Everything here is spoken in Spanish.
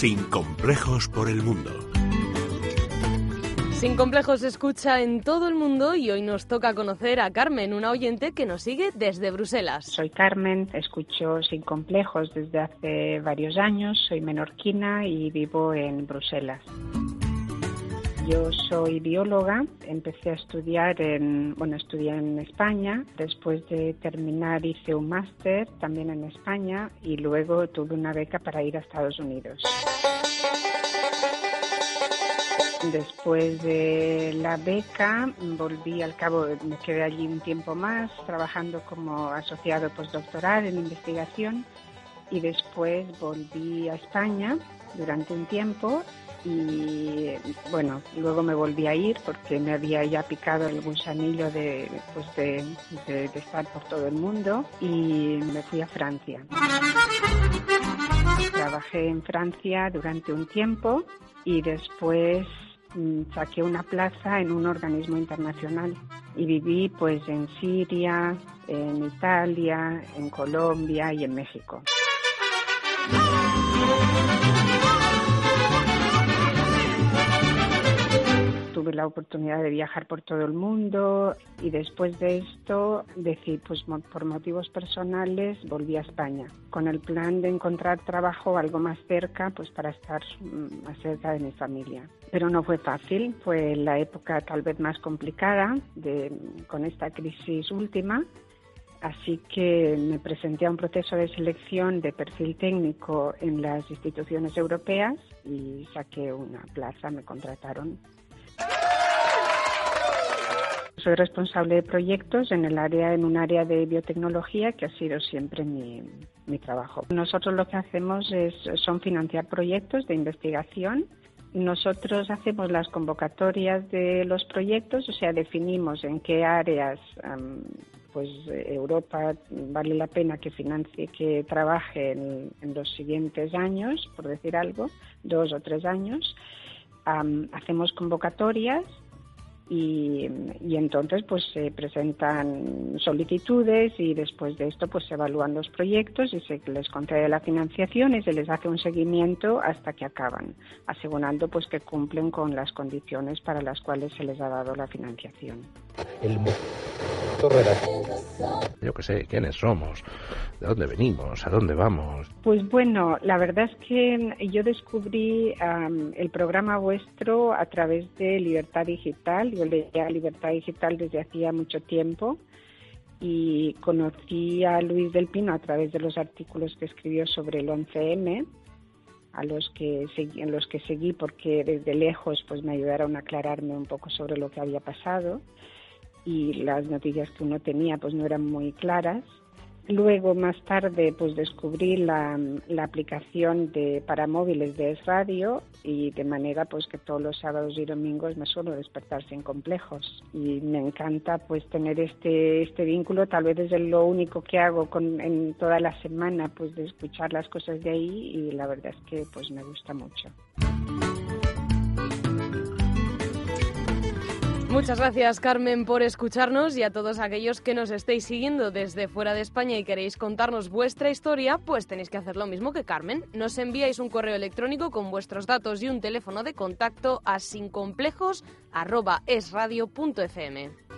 Sin complejos por el mundo. Sin complejos se escucha en todo el mundo y hoy nos toca conocer a Carmen, una oyente que nos sigue desde Bruselas. Soy Carmen, escucho Sin complejos desde hace varios años, soy menorquina y vivo en Bruselas. Yo soy bióloga, empecé a estudiar en, bueno, estudié en España, después de terminar hice un máster también en España y luego tuve una beca para ir a Estados Unidos. Después de la beca volví al cabo, me quedé allí un tiempo más trabajando como asociado postdoctoral en investigación y después volví a España durante un tiempo y bueno, luego me volví a ir porque me había ya picado el gusanillo de, pues de, de, estar por todo el mundo y me fui a Francia. Trabajé en Francia durante un tiempo y después saqué una plaza en un organismo internacional y viví pues en Siria, en Italia, en Colombia y en México. Tuve la oportunidad de viajar por todo el mundo y después de esto decidí, pues por motivos personales, volví a España con el plan de encontrar trabajo algo más cerca, pues para estar mm, más cerca de mi familia. Pero no fue fácil, fue la época tal vez más complicada de, con esta crisis última. Así que me presenté a un proceso de selección de perfil técnico en las instituciones europeas y saqué una plaza, me contrataron soy responsable de proyectos en el área, en un área de biotecnología que ha sido siempre mi, mi trabajo. Nosotros lo que hacemos es, son financiar proyectos de investigación. Nosotros hacemos las convocatorias de los proyectos, o sea, definimos en qué áreas pues Europa vale la pena que financie, que trabaje en, en, los siguientes años, por decir algo, dos o tres años. hacemos convocatorias y, entonces pues se presentan solicitudes y después de esto pues se evalúan los proyectos y se les concede la financiación y se les hace un seguimiento hasta que acaban, asegurando pues que cumplen con las condiciones para las cuales se les ha dado la financiación. Yo qué sé, quiénes somos, de dónde venimos, a dónde vamos. Pues bueno, la verdad es que yo descubrí el programa vuestro a través de Libertad Digital. Yo leía Libertad Digital desde hacía mucho tiempo y conocí a Luis del Pino a través de los artículos que escribió sobre el 11M a los que seguí, en los que seguí porque desde lejos pues me ayudaron a aclararme un poco sobre lo que había pasado y las noticias que uno tenía pues no eran muy claras. Luego, más tarde, pues descubrí la, la aplicación de para móviles de Es Radio y de manera pues que todos los sábados y domingos me suelo despertar sin complejos y me encanta pues tener este este vínculo. Tal vez es lo único que hago con, en toda la semana, pues de escuchar las cosas de ahí y la verdad es que pues me gusta mucho. Muchas gracias Carmen por escucharnos y a todos aquellos que nos estéis siguiendo desde fuera de España y queréis contarnos vuestra historia, pues tenéis que hacer lo mismo que Carmen. Nos enviáis un correo electrónico con vuestros datos y un teléfono de contacto a sincomplejos.esradio.fm.